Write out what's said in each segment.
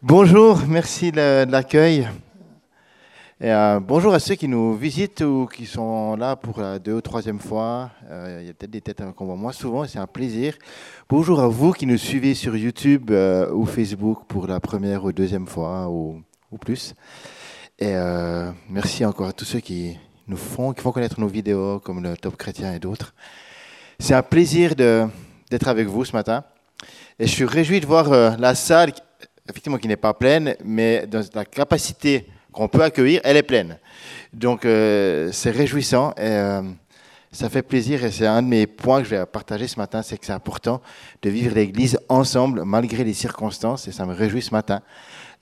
Bonjour, merci de l'accueil. Et euh, bonjour à ceux qui nous visitent ou qui sont là pour la deux ou troisième fois. Euh, il y a peut-être des têtes qu'on voit moins souvent c'est un plaisir. Bonjour à vous qui nous suivez sur YouTube euh, ou Facebook pour la première ou deuxième fois ou, ou plus. Et merci encore à tous ceux qui nous font, qui font connaître nos vidéos comme le Top Chrétien et d'autres. C'est un plaisir d'être avec vous ce matin. Et je suis réjoui de voir la salle effectivement qui n'est pas pleine, mais dans la capacité qu'on peut accueillir, elle est pleine. Donc euh, c'est réjouissant et euh, ça fait plaisir et c'est un de mes points que je vais partager ce matin, c'est que c'est important de vivre l'Église ensemble malgré les circonstances et ça me réjouit ce matin.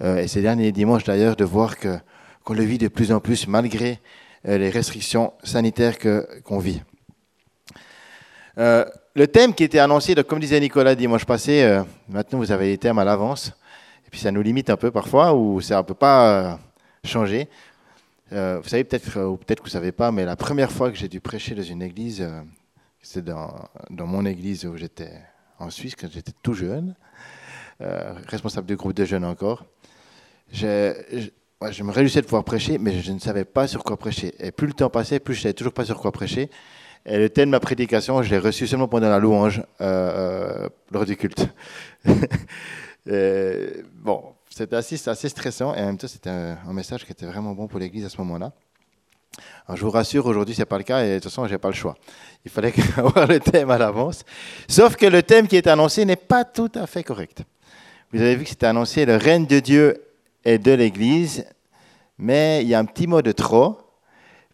Euh, et ces derniers dimanches d'ailleurs de voir qu'on le vit de plus en plus malgré les restrictions sanitaires que qu'on vit. le thème qui était annoncé, comme disait Nicolas dimanche passé, maintenant vous avez les thèmes à l'avance. Et puis ça nous limite un peu parfois, ou ça ne peut pas euh, changer. Euh, vous savez peut-être, ou peut-être que vous ne savez pas, mais la première fois que j'ai dû prêcher dans une église, euh, c'est dans, mon église où j'étais en Suisse, quand j'étais tout jeune, responsable du groupe de jeunes encore. Je, me réjouissais de pouvoir prêcher, mais je ne savais pas sur quoi prêcher. Et plus le temps passait, plus je ne savais toujours pas sur quoi prêcher. Et le thème de ma prédication, je l'ai reçu seulement pendant la louange lors du culte. Euh, bon, c'était assez, stressant et en même temps, c'était un, message qui était vraiment bon pour l'Église à ce moment-là. je vous rassure, aujourd'hui, ce n'est pas le cas et de toute façon, je n'ai pas le choix. Il fallait avoir le thème à l'avance. Sauf que le thème qui est annoncé n'est pas tout à fait correct. Vous avez vu que c'était annoncé le règne de Dieu et de l'Église, mais il y a un petit mot de trop,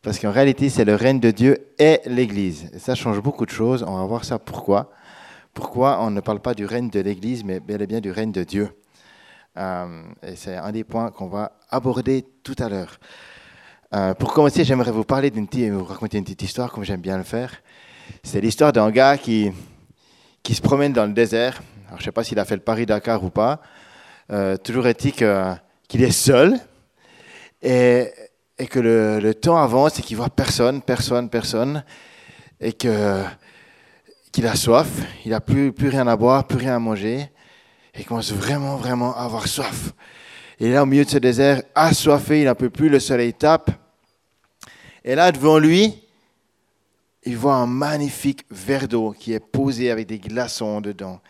parce qu'en réalité, c'est le règne de Dieu et l'Église. Et ça change beaucoup de choses. On va voir ça pourquoi pourquoi on ne parle pas du règne de l'Église, mais bel et bien du règne de Dieu? Euh, et c'est un des points qu'on va aborder tout à l'heure. Euh, pour commencer, j'aimerais vous parler d'une petite, vous raconter une petite histoire, comme j'aime bien le faire. C'est l'histoire d'un gars qui, qui se promène dans le désert. Alors, je ne sais pas s'il a fait le Paris-Dakar ou pas. Euh, toujours est-il qu'il est seul et, que le, le, temps avance et qu'il voit personne, personne, personne. Et que qu'il a soif, il n'a plus, rien à boire, plus rien à manger, et il commence vraiment, vraiment à avoir soif. Est là au milieu de ce désert, assoiffé, il n'en peut plus, le soleil tape. Et là, devant lui, il voit un magnifique verre d'eau qui est posé avec des glaçons dedans,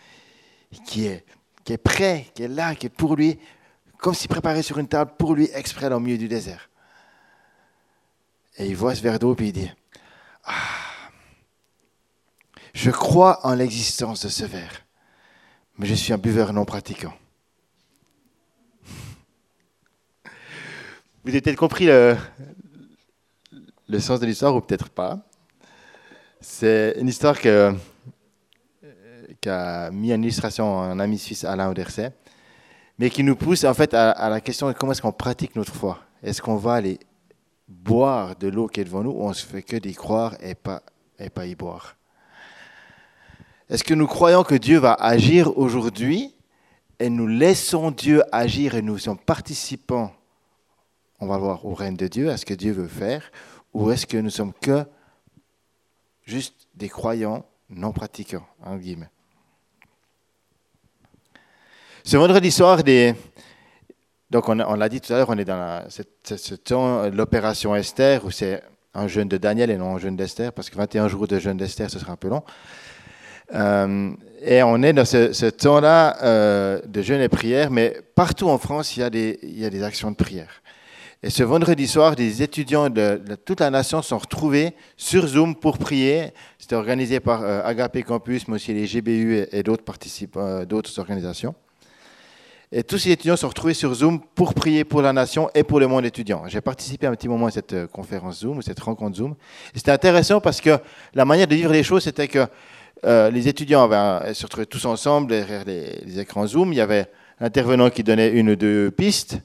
qui est, qui est prêt, qui est là, qui est pour lui, comme s'il préparait sur une table pour lui exprès dans le milieu du désert. Et il voit ce verre d'eau, puis il dit, ah, je crois en l'existence de ce verre, mais je suis un buveur non pratiquant. Vous avez peut-être compris le, sens de l'histoire, ou peut-être pas. C'est une histoire que, qu'a mis en illustration un ami suisse, Alain Auderset, mais qui nous pousse en fait à, la question de comment est-ce qu'on pratique notre foi. Est-ce qu'on va aller boire de l'eau qui est devant nous, ou on se fait que d'y croire et pas, et pas y boire? Est-ce que nous croyons que Dieu va agir aujourd'hui et nous laissons Dieu agir et nous sommes participants, on va voir, au règne de Dieu, à ce que Dieu veut faire, ou est-ce que nous sommes que juste des croyants non pratiquants, en guillemets? Ce vendredi soir, donc on, l'a dit tout à l'heure, on est dans ce temps, l'opération Esther, où c'est un jeûne de Daniel et non un jeûne d'Esther, parce que 21 jours de jeûne d'Esther, ce sera un peu long. Euh, et on est dans ce, temps-là euh, de jeûne et prière, mais partout en France, il y, a des, actions de prière. Et ce vendredi soir, des étudiants de, toute la nation sont retrouvés sur Zoom pour prier. C'était organisé par euh, Agape Campus, mais aussi les GBU et, d'autres d'autres organisations. Et tous ces étudiants sont retrouvés sur Zoom pour prier pour la nation et pour le monde étudiant. J'ai participé un petit moment à cette conférence Zoom, cette rencontre Zoom. C'était intéressant parce que la manière de vivre les choses, c'était que euh, les étudiants se retrouvaient tous ensemble derrière les, écrans Zoom. Il y avait l'intervenant qui donnait une ou deux pistes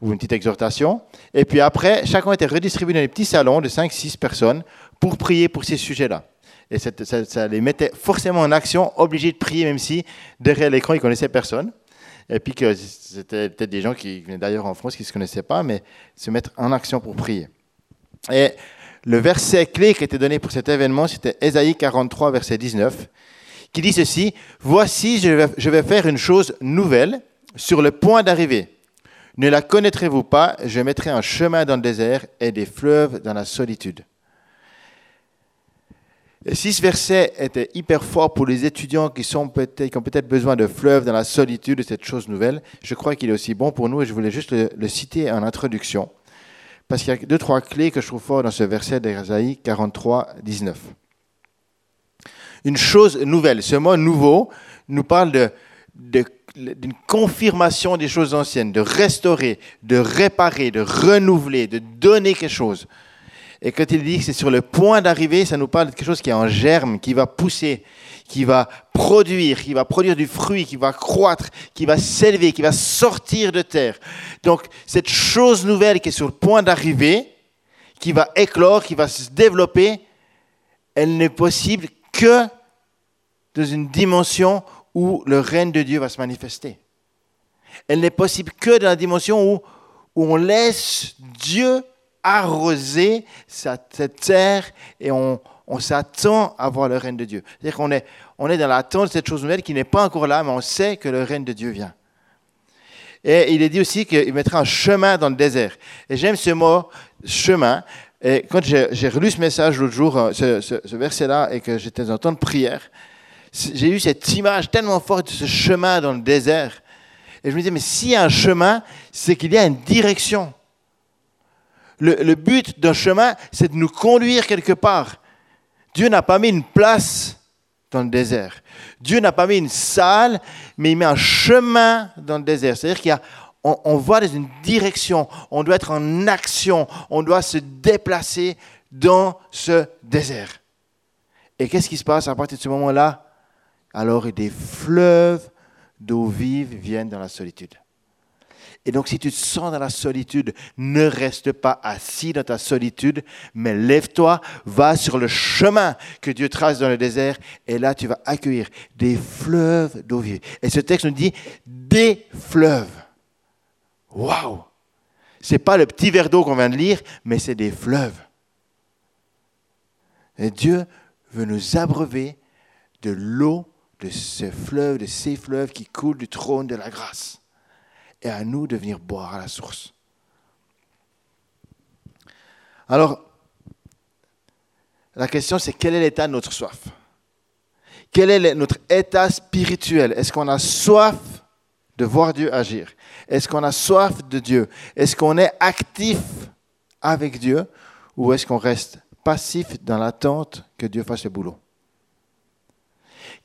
ou une petite exhortation. Et puis après, chacun était redistribué dans des petits salons de 5-6 personnes pour prier pour ces sujets-là. Et ça, les mettait forcément en action, obligés de prier, même si derrière l'écran, ils ne connaissaient personne. Et puis que c'était peut-être des gens qui venaient d'ailleurs en France qui ne se connaissaient pas, mais se mettre en action pour prier. Et le verset clé qui était donné pour cet événement, c'était Ésaïe 43, verset 19, qui dit ceci, Voici, je vais, faire une chose nouvelle. sur le point d'arriver. Ne la connaîtrez-vous pas Je mettrai un chemin dans le désert et des fleuves dans la solitude. Si ce verset était hyper fort pour les étudiants qui ont peut-être besoin de fleuves dans la solitude, de cette chose nouvelle, je crois qu'il est aussi bon pour nous et je voulais juste le, citer en introduction. Parce qu'il y a deux, trois clés que je trouve fort dans ce verset d'Ésaïe 43, 19. Une chose nouvelle, ce mot nouveau nous parle de, d'une confirmation des choses anciennes, de restaurer, de réparer, de renouveler, de donner quelque chose. Et quand il dit que c'est sur le point d'arriver, ça nous parle de quelque chose qui est en germe, qui va pousser, qui va produire, qui va produire du fruit, qui va croître, qui va s'élever, qui va sortir de terre. Donc cette chose nouvelle qui est sur le point d'arriver, qui va éclore, qui va se développer, elle n'est possible que dans une dimension où le règne de Dieu va se manifester. Elle n'est possible que dans la dimension où, où on laisse Dieu arroser cette terre et on, s'attend à voir le règne de Dieu. C'est-à-dire qu'on est, on est dans l'attente de cette chose nouvelle qui n'est pas encore là, mais on sait que le règne de Dieu vient. Et il est dit aussi qu'il mettra un chemin dans le désert. Et j'aime ce mot, chemin. Et quand j'ai relu ce message l'autre jour, euh, ce, ce verset-là, et que j'étais en temps de prière, j'ai eu cette image tellement forte de ce chemin dans le désert. Et je me disais, mais s'il y a un chemin, c'est qu'il y a une direction. Le, but d'un chemin, c'est de nous conduire quelque part. Dieu n'a pas mis une place dans le désert. Dieu n'a pas mis une salle, mais il met un chemin dans le désert. C'est-à-dire qu'il on, on va dans une direction, on doit être en action, on doit se déplacer dans ce désert. Et qu'est-ce qui se passe à partir de ce moment-là? Alors des fleuves d'eau vive viennent dans la solitude. Et donc si tu te sens dans la solitude, ne reste pas assis dans ta solitude, mais lève-toi, va sur le chemin que Dieu trace dans le désert, et là tu vas accueillir des fleuves d'eau vive. Et ce texte nous dit des fleuves. Waouh C'est pas le petit verre d'eau qu'on vient de lire, mais c'est des fleuves. Et Dieu veut nous abreuver de l'eau de ce fleuve, de ces fleuves qui coulent du trône de la grâce. Et à nous de venir boire à la source. Alors, la question c'est quel est l'état de notre soif? Quel est notre état spirituel? Est-ce qu'on a soif de voir Dieu agir? Est-ce qu'on a soif de Dieu? Est-ce qu'on est actif avec Dieu ou est-ce qu'on reste passif dans l'attente que Dieu fasse le boulot?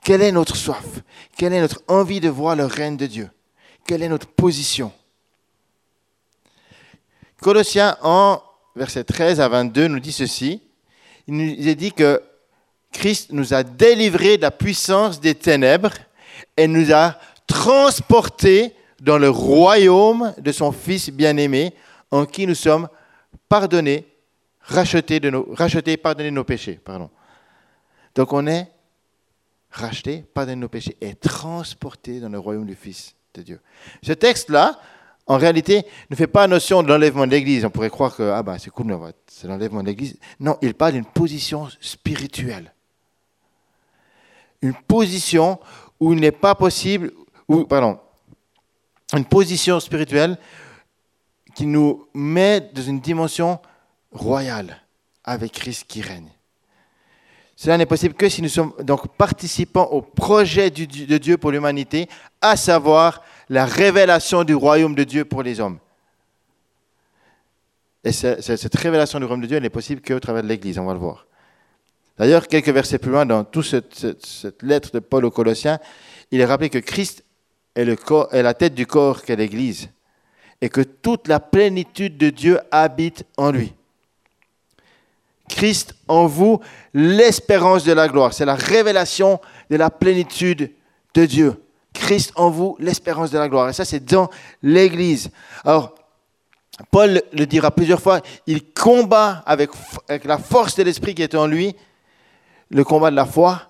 Quelle est notre soif? Quelle est notre envie de voir le règne de Dieu? Quelle est notre position Colossiens 1, verset 13 à 22 nous dit ceci. Il nous est dit que Christ nous a délivrés de la puissance des ténèbres et nous a transportés dans le royaume de son Fils bien-aimé, en qui nous sommes pardonnés, rachetés, de nos, rachetés pardonnés nos péchés. Donc on est racheté, pardonné nos péchés et transporté dans le royaume du Fils de Dieu. Ce texte-là, en réalité, ne fait pas notion de l'enlèvement de l'Église. On pourrait croire que ah ben, c'est cool, c'est l'enlèvement de l'Église. Non, il parle d'une position spirituelle. Une position où il n'est pas possible, pardon, une position spirituelle qui nous met dans une dimension royale avec Christ qui règne. Cela n'est possible que si nous sommes donc participants au projet de Dieu pour l'humanité, à savoir la révélation du royaume de Dieu pour les hommes. Et cette révélation du royaume de Dieu n'est possible qu'au travers de l'Église, on va le voir. D'ailleurs, quelques versets plus loin, dans toute cette, lettre de Paul aux Colossiens, il est rappelé que Christ est, la tête du corps qu'est l'Église, et que toute la plénitude de Dieu habite en lui. Christ en vous, l'espérance de la gloire. C'est la révélation de la plénitude de Dieu. Christ en vous, l'espérance de la gloire. Et ça, c'est dans l'Église. Alors, Paul le dira plusieurs fois, il combat avec, la force de l'Esprit qui est en lui, le combat de la foi.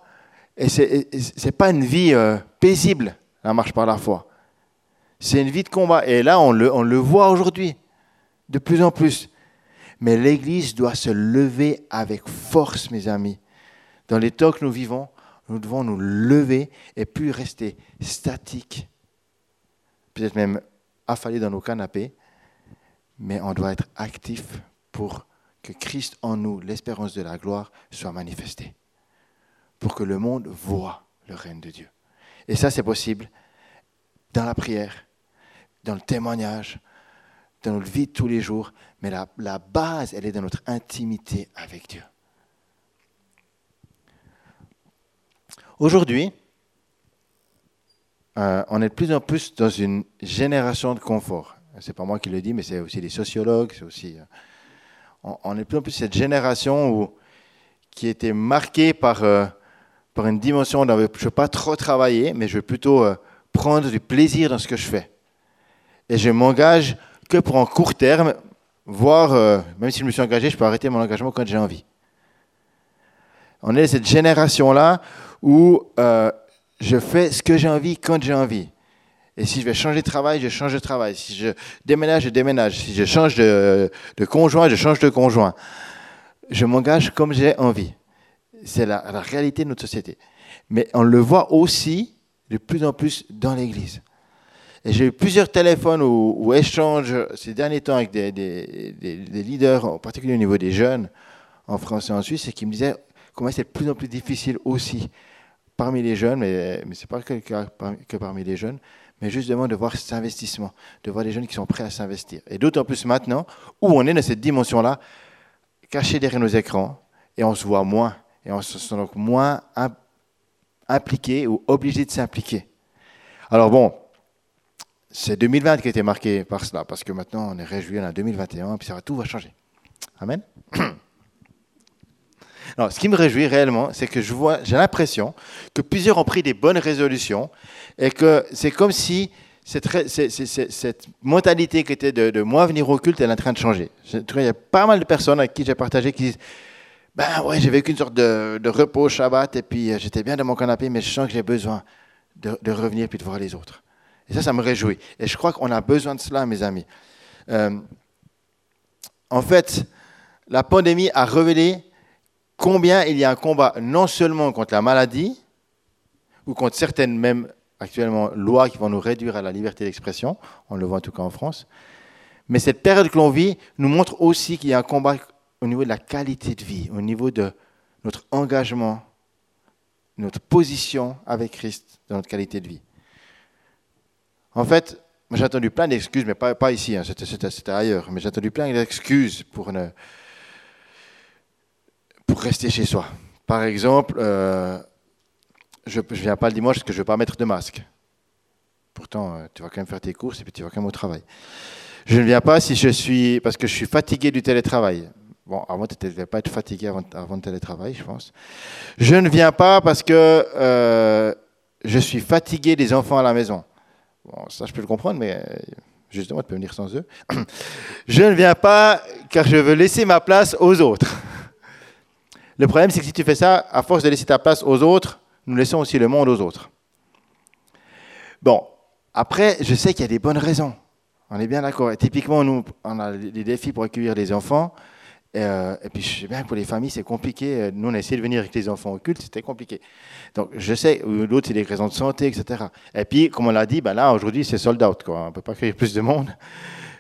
Et ce n'est pas une vie euh, paisible, la marche par la foi. C'est une vie de combat. Et là, on le, on le voit aujourd'hui, de plus en plus. Mais l'Église doit se lever avec force, mes amis. Dans les temps que nous vivons, nous devons nous lever et plus rester statiques peut-être même affalés dans nos canapés, mais on doit être actif pour que Christ en nous, l'espérance de la gloire, soit manifestée. Pour que le monde voit le règne de Dieu. Et ça, c'est possible dans la prière, dans le témoignage, dans notre vie de tous les jours, mais la, base, elle est dans notre intimité avec Dieu. Aujourd'hui, euh, on est de plus en plus dans une génération de confort. C'est pas moi qui le dis, mais c'est aussi les sociologues. C'est aussi, euh, on, est de plus en plus cette génération où, qui était marquée par, euh, par une dimension où je ne veux pas trop travailler, mais je veux plutôt prendre du plaisir dans ce que je fais. Et je m'engage que pour un court terme, voire, même si je me suis engagé, je peux arrêter mon engagement quand j'ai envie. On est cette génération-là où je fais ce que j'ai envie quand j'ai envie. Et si je vais changer de travail, je change de travail. Si je déménage, je déménage. Si je change de, conjoint, je change de conjoint. Je m'engage comme j'ai envie. C'est la, réalité de notre société. Mais on le voit aussi de plus en plus dans l'Église. Et j'ai eu plusieurs téléphones ou, échanges ces derniers temps avec des, des, leaders, en particulier au niveau des jeunes en France et en Suisse, et qui me disaient comment c'est de plus en plus difficile aussi parmi les jeunes, mais, mais ce n'est pas que, que, parmi les jeunes, mais justement de voir cet investissement, de voir des jeunes qui sont prêts à s'investir. Et d'autant plus maintenant où on est dans cette dimension-là, caché derrière nos écrans, et on se voit moins, et on se sent donc moins impliqué ou obligé de s'impliquer. Alors bon, c'est 2020 qui a été marqué par cela, parce que maintenant on est réjoui en 2021, et puis ça va, tout va changer. Amen. ce qui me réjouit réellement, c'est que je vois, j'ai l'impression que plusieurs ont pris des bonnes résolutions et que c'est comme si cette, mentalité qui était de, moi venir au culte, elle est en train de changer. Il y a pas mal de personnes avec qui j'ai partagé qui disent Ben ouais, j'ai vécu une sorte de, repos au Shabbat et puis euh, j'étais bien dans mon canapé, mais je sens que j'ai besoin de, revenir puis de voir les autres. Et ça, ça me réjouit. Et je crois qu'on a besoin de cela, mes amis. Euh, en fait, la pandémie a révélé combien il y a un combat non seulement contre la maladie, ou contre certaines même actuellement lois qui vont nous réduire à la liberté d'expression, on le voit en tout cas en France, mais cette période que l'on vit nous montre aussi qu'il y a un combat au niveau de la qualité de vie, au niveau de notre engagement, notre position avec Christ dans notre qualité de vie. En fait, j'ai entendu plein d'excuses, mais pas, ici, hein, c'était ailleurs, mais j'ai entendu plein d'excuses pour pour rester chez soi. Par exemple, euh, je ne viens pas le dimanche parce que je ne veux pas mettre de masque. Pourtant, euh, tu vas quand même faire tes courses et puis tu vas quand même au travail. Je ne viens pas si je suis parce que je suis fatigué du télétravail. Bon, avant, tu ne devais pas être fatigué avant, avant, le télétravail, je pense. Je ne viens pas parce que euh, je suis fatigué des enfants à la maison. Bon, ça, je peux le comprendre, mais justement, tu peux venir sans eux. Je ne viens pas car je veux laisser ma place aux autres. Le problème, c'est que si tu fais ça, à force de laisser ta place aux autres, nous laissons aussi le monde aux autres. Bon, après, je sais qu'il y a des bonnes raisons. On est bien d'accord. Typiquement, nous, on a des défis pour accueillir les enfants. Et, euh, puis, je sais bien que pour les familles, c'est compliqué. Nous, on a essayé de venir avec les enfants au culte, c'était compliqué. Donc, je sais, l'autre, c'est des raisons de santé, etc. Et puis, comme on l'a dit, ben là, aujourd'hui, c'est sold out. Quoi. On ne peut pas accueillir plus de monde.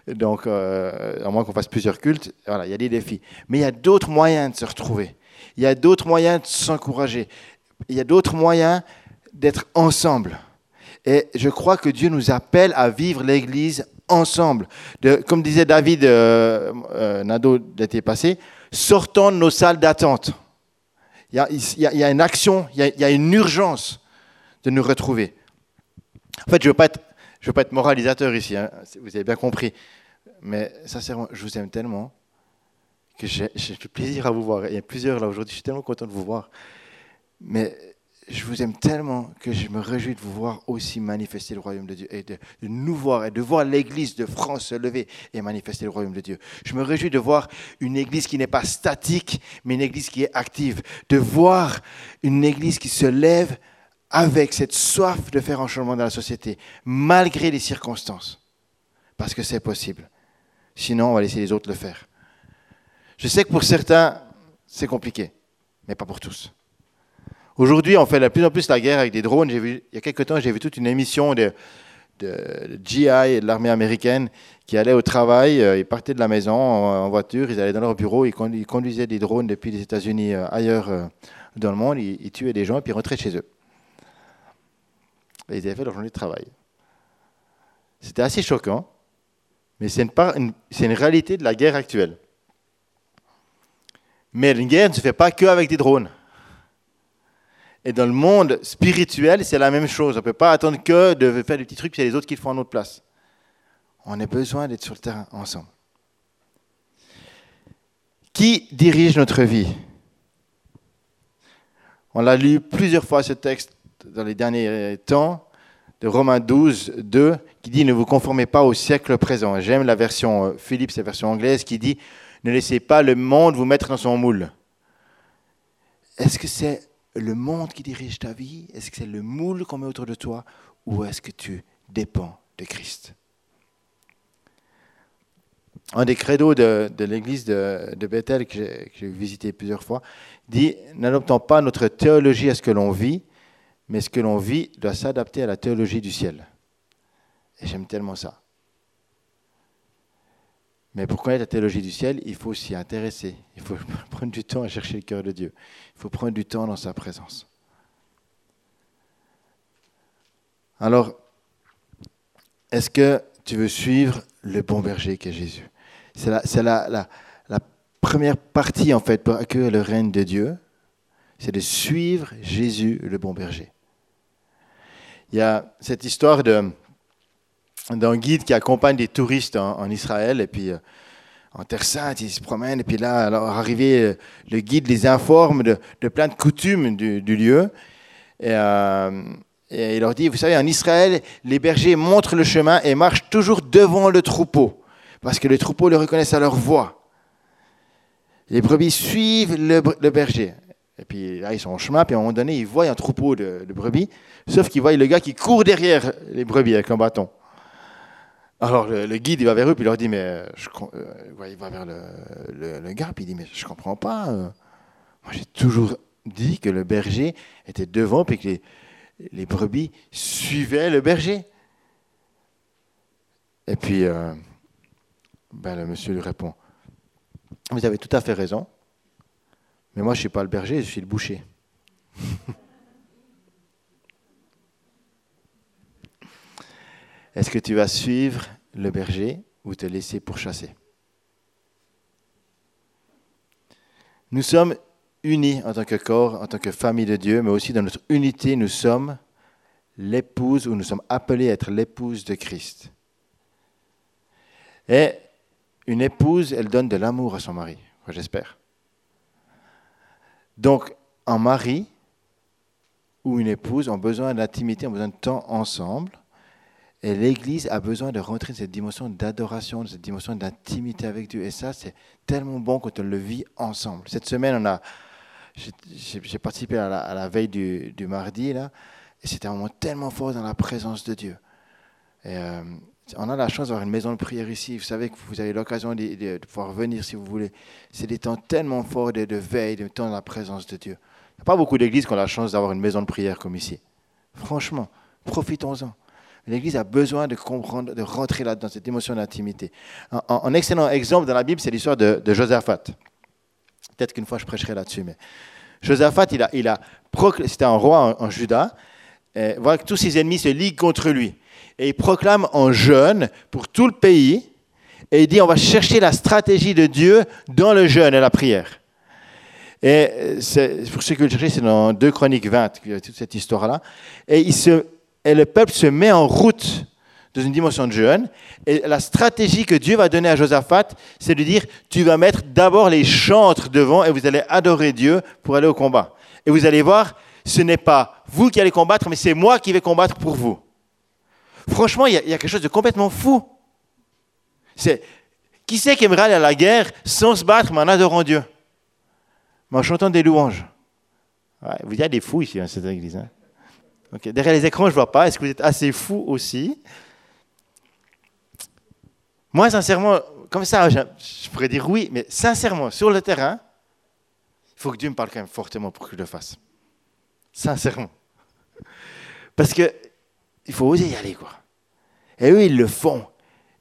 Donc, euh, à moins qu'on fasse plusieurs cultes, voilà, il y a des défis. Mais il y a d'autres moyens de se retrouver. Il y a d'autres moyens de s'encourager. Il y a d'autres moyens d'être ensemble. Et je crois que Dieu nous appelle à vivre l'Église ensemble. Comme disait David euh, euh, Nado l'été passé, sortons de nos salles d'attente. Il, y, a, une action, il y a, une urgence de nous retrouver. En fait, je ne veux pas être moralisateur ici, hein, vous avez bien compris. Mais sincèrement, je vous aime tellement que j'ai du plaisir à vous voir. Il y a plusieurs là aujourd'hui, je suis tellement content de vous voir. Mais je vous aime tellement que je me réjouis de vous voir aussi manifester le royaume de Dieu et de, nous voir et de voir l'église de France se lever et manifester le royaume de Dieu. Je me réjouis de voir une église qui n'est pas statique, mais une église qui est active. De voir une église qui se lève avec cette soif de faire un changement dans la société, malgré les circonstances. Parce que c'est possible. Sinon, on va laisser les autres le faire. Je sais que pour certains, c'est compliqué, mais pas pour tous. Aujourd'hui, on fait de plus en plus la guerre avec des drones. Il y a quelques temps, j'ai vu toute une émission de, GI et de l'armée américaine qui allaient au travail, euh, ils partaient de la maison en, voiture, ils allaient dans leur bureau, ils, conduisaient des drones depuis les États-Unis euh, ailleurs euh, dans le monde, ils, tuaient des gens et puis ils rentraient chez eux. ils avaient fait leur journée de travail. C'était assez choquant, mais c'est une, réalité de la guerre actuelle. Mais une guerre ne se fait pas que avec des drones. Et dans le monde spirituel, c'est la même chose. On ne peut pas attendre que de faire des petits trucs, puis c'est les autres qui le font à notre place. On a besoin d'être sur le terrain ensemble. Qui dirige notre vie? On l'a lu plusieurs fois ce texte dans les derniers temps de Romains 12, 2, qui dit Ne vous conformez pas au siècle présent. J'aime la version euh, Philippe, c'est la version anglaise, qui dit Ne laissez pas le monde vous mettre dans son moule. Est-ce que c'est le monde qui dirige ta vie? Est-ce que c'est le moule qu'on met autour de toi Ou est-ce que tu dépends de Christ? Un des credos de, l'église de, Bethel, que j'ai visité plusieurs fois, dit N'adoptons pas notre théologie à ce que l'on vit, mais ce que l'on vit doit s'adapter à la théologie du ciel. Et j'aime tellement ça. Mais pour connaître la théologie du ciel, il faut s'y intéresser. Il faut prendre du temps à chercher le cœur de Dieu. Il faut prendre du temps dans sa présence. Alors, est-ce que tu veux suivre le bon berger qui est Jésus? C'est la, la, première partie, en fait, pour accueillir le règne de Dieu. C'est de suivre Jésus, le bon berger. Il y a cette histoire de, d'un guide qui accompagne des touristes en, Israël et puis euh, en Terre Sainte, ils se promènent et puis là, alors arrivé, euh, le guide les informe de, plein de coutumes du, lieu euh, et, il leur dit, vous savez, en Israël, les bergers montrent le chemin et marchent toujours devant le troupeau parce que le troupeau le reconnaissent à leur voix. Les brebis suivent le, berger. Et puis là, ils sont en chemin, puis à un moment donné, ils voient un troupeau de, de brebis, sauf qu'ils voient le gars qui court derrière les brebis avec un bâton. Alors le, guide, il va vers eux, puis il leur dit, mais je, euh, il va vers le, gars, puis il dit, mais je comprends pas. Euh. moi, j'ai toujours dit que le berger était devant, puis que les, brebis suivaient le berger. Et puis, euh, ben, le monsieur lui répond, vous avez tout à fait raison, mais moi, je ne suis pas le berger, je suis le boucher. Est-ce que tu vas suivre le berger ou te laisser pourchasser? Nous sommes unis en tant que corps, en tant que famille de Dieu, mais aussi dans notre unité, nous sommes l'épouse ou nous sommes appelés à être l'épouse de Christ. Et une épouse, elle donne de l'amour à son mari, j'espère. Donc, un mari ou une épouse ont besoin d'intimité, ont besoin de temps ensemble. Et l'Église a besoin de rentrer dans cette dimension d'adoration, cette dimension d'intimité avec Dieu. Et ça, c'est tellement bon quand on le vit ensemble. Cette semaine, on a, j'ai participé à la, veille du, mardi, là, et c'était un moment tellement fort dans la présence de Dieu. Euh, on a la chance d'avoir une maison de prière ici. Vous savez que vous avez l'occasion de, pouvoir venir si vous voulez. C'est des temps tellement forts de, de veille, de temps dans la présence de Dieu. Il n'y a pas beaucoup d'églises qui ont la chance d'avoir une maison de prière comme ici. Franchement, profitons-en. L'Église a besoin de comprendre, de rentrer là dans cette émotion d'intimité. Un, excellent exemple dans la Bible, c'est l'histoire de, Josaphat. Peut-être qu'une fois je prêcherai là-dessus, mais Josaphat, il a, c'était un roi en, Juda. Et voilà que tous ses ennemis se liguent contre lui. Et il proclame en jeûne pour tout le pays. Et il dit on va chercher la stratégie de Dieu dans le jeûne et la prière. Et pour ceux qui veulent chercher, c'est dans 2 Chroniques 20, toute cette histoire-là. Et il se et le peuple se met en route dans une dimension de jeûne. Et la stratégie que Dieu va donner à Josaphat, c'est de dire, tu vas mettre d'abord les chantres devant et vous allez adorer Dieu pour aller au combat. Et vous allez voir, ce n'est pas vous qui allez combattre, mais c'est moi qui vais combattre pour vous. Franchement, il y, a, quelque chose de complètement fou. C'est qui c'est qui aimerait aller à la guerre sans se battre, mais en adorant Dieu, mais en chantant des louanges. vous y a des fous ici dans cette église. Hein Derrière les écrans, je ne vois pas. Est-ce que vous êtes assez fou aussi? Moi, sincèrement, comme ça, je, pourrais dire oui, mais sincèrement, sur le terrain, il faut que Dieu me parle quand même fortement pour que je le fasse. Sincèrement. Parce que il faut oser y aller, quoi. Et eux, ils le font.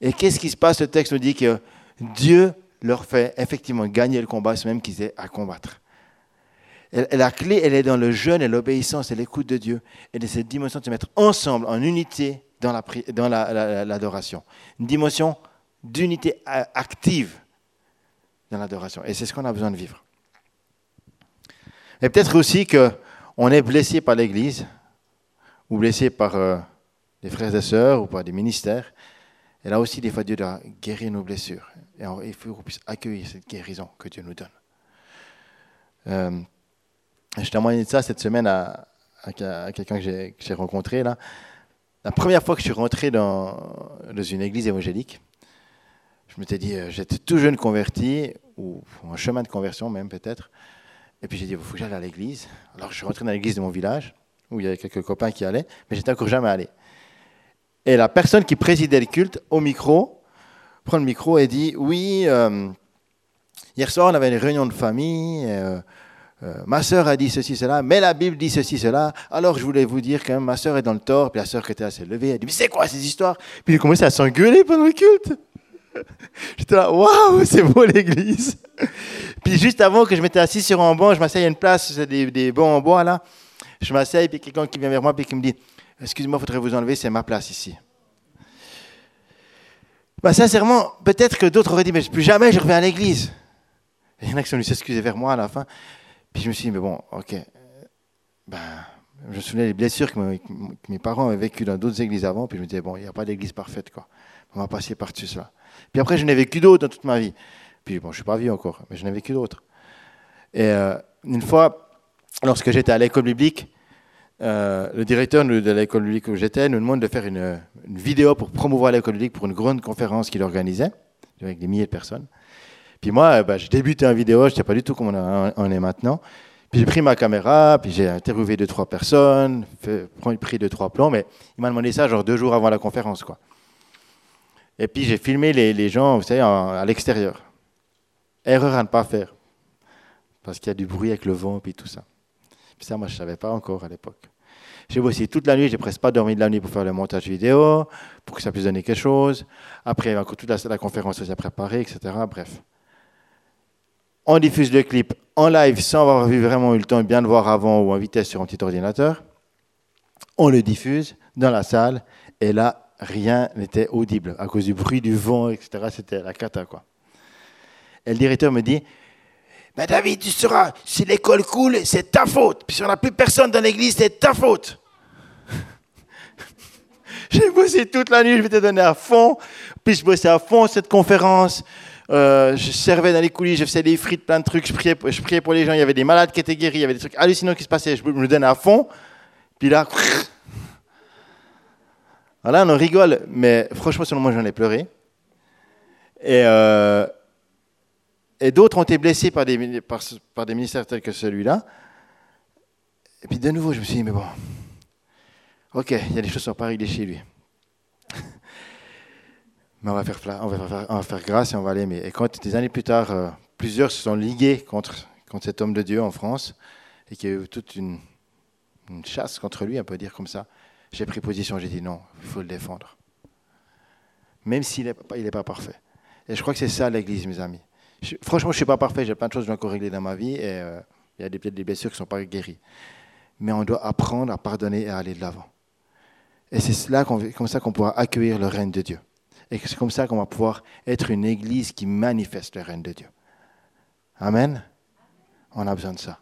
Et qu'est-ce qui se passe? Le texte nous dit que Dieu leur fait effectivement gagner le combat, ce même qu'ils aient à combattre. La clé, elle est dans le jeûne et l'obéissance et l'écoute de Dieu. Et de cette dimension de se mettre ensemble, en unité, dans l'adoration. Une dimension d'unité active dans l'adoration. Et c'est ce qu'on a besoin de vivre. Et peut-être aussi qu'on est blessé par l'Église, ou blessé par euh, des frères et sœurs, ou par des ministères. Et là aussi, des fois, Dieu doit guérir nos blessures. Et il faut qu'on puisse accueillir cette guérison que Dieu nous donne. Euh, je témoignais de ça cette semaine à, quelqu'un que j'ai rencontré. Là. La première fois que je suis rentré dans, une église évangélique, je m'étais dit, euh, j'étais tout jeune converti, ou en chemin de conversion même peut-être. Et puis j'ai dit, il faut que j'aille à l'église. Alors je suis rentré dans l'église de mon village, où il y avait quelques copains qui allaient, mais j'étais encore jamais allé. Et la personne qui présidait le culte, au micro, prend le micro et dit Oui, euh, hier soir, on avait une réunion de famille. Euh, euh, ma sœur a dit ceci, cela, mais la Bible dit ceci, cela. Alors je voulais vous dire que ma sœur est dans le tort. Puis la sœur qui était là s'est levée. Elle dit Mais c'est quoi ces histoires? Puis a commencé à s'engueuler pendant le culte. J'étais là, waouh, c'est beau l'église. Puis juste avant que je m'étais assis sur un banc, je m'asseyais à une place, c'est des, des bancs en bois là. Je m'asseye, puis quelqu'un qui vient vers moi, puis qui me dit Excusez-moi, il faudrait vous enlever, c'est ma place ici. Bah, sincèrement, peut-être que d'autres auraient dit, mais plus jamais je reviens à l'église. Il y en a qui sont venus s'excuser vers moi à la fin. Puis je me suis dit, mais bon, ok. Ben, je me souviens des blessures que, mes parents avaient vécues dans d'autres églises avant. Puis je me disais, bon, il n'y a pas d'église parfaite, quoi. On va passer par-dessus cela. Puis après, je n'ai vécu d'autres dans toute ma vie. Puis bon, je ne suis pas vieux encore, mais je n'ai vécu d'autres. Et euh, une fois, lorsque j'étais à l'école biblique, euh, le directeur de l'école biblique où j'étais nous demande de faire une, vidéo pour promouvoir l'école biblique pour une grande conférence qu'il organisait, avec des milliers de personnes. Puis moi, euh, bah, je débutais en vidéo, je ne sais pas du tout comment on, est maintenant. Puis j'ai pris ma caméra, puis j'ai interviewé deux, trois personnes, fait, pris deux, trois plans, mais il m'a demandé ça genre deux jours avant la conférence. quoi. Et puis j'ai filmé les, gens, vous savez, à l'extérieur. Erreur à ne pas faire, parce qu'il y a du bruit avec le vent, puis tout ça. Puis ça, moi, je ne savais pas encore à l'époque. J'ai bossé toute la nuit, j'ai presque pas dormi de la nuit pour faire le montage vidéo, pour que ça puisse donner quelque chose. Après, toute la, la conférence aussi à préparer, etc. Bref. On diffuse le clip en live sans avoir vu vraiment eu le temps de bien le voir avant ou en vitesse sur un petit ordinateur. On le diffuse dans la salle et là, rien n'était audible à cause du bruit du vent, etc. C'était la cata, quoi. Et le directeur me dit mais David, tu sauras, si l'école coule, c'est ta faute. Puis si on n'a plus personne dans l'église, c'est ta faute. J'ai bossé toute la nuit, je m'étais donné à fond. Puis je bossais à fond cette conférence. Euh, je servais dans les coulisses, je faisais des frites, plein de trucs. Je priais, je priais pour les gens. Il y avait des malades qui étaient guéris, il y avait des trucs hallucinants qui se passaient. Je me donnais à fond. Puis là, voilà, on rigole. Mais franchement, selon moi, j'en ai pleuré. Et. Euh, et d'autres ont été blessés par des, par, des ministères tels que celui-là. Et puis de nouveau, je me suis dit, mais bon, ok, il y a des choses qui sont pas réglées chez lui. Mais on va, faire, on, faire, on va faire grâce et on va aller. Et quand des années plus tard, euh, plusieurs se sont ligués contre, contre cet homme de Dieu en France, et qu'il y a eu toute une, chasse contre lui, on peut dire comme ça, j'ai pris position, j'ai dit non, il faut le défendre. Même s'il n'est pas, pas parfait. Et je crois que c'est ça l'Église, mes amis franchement, je ne suis pas parfait, j'ai plein de choses que dois encore régler dans ma vie et euh, il y a des blessures qui ne sont pas guéries. Mais on doit apprendre à pardonner et à aller de l'avant. Et c'est comme ça qu'on pourra accueillir le règne de Dieu. Et c'est comme ça qu'on va pouvoir être une église qui manifeste le règne de Dieu. Amen. On a besoin de ça.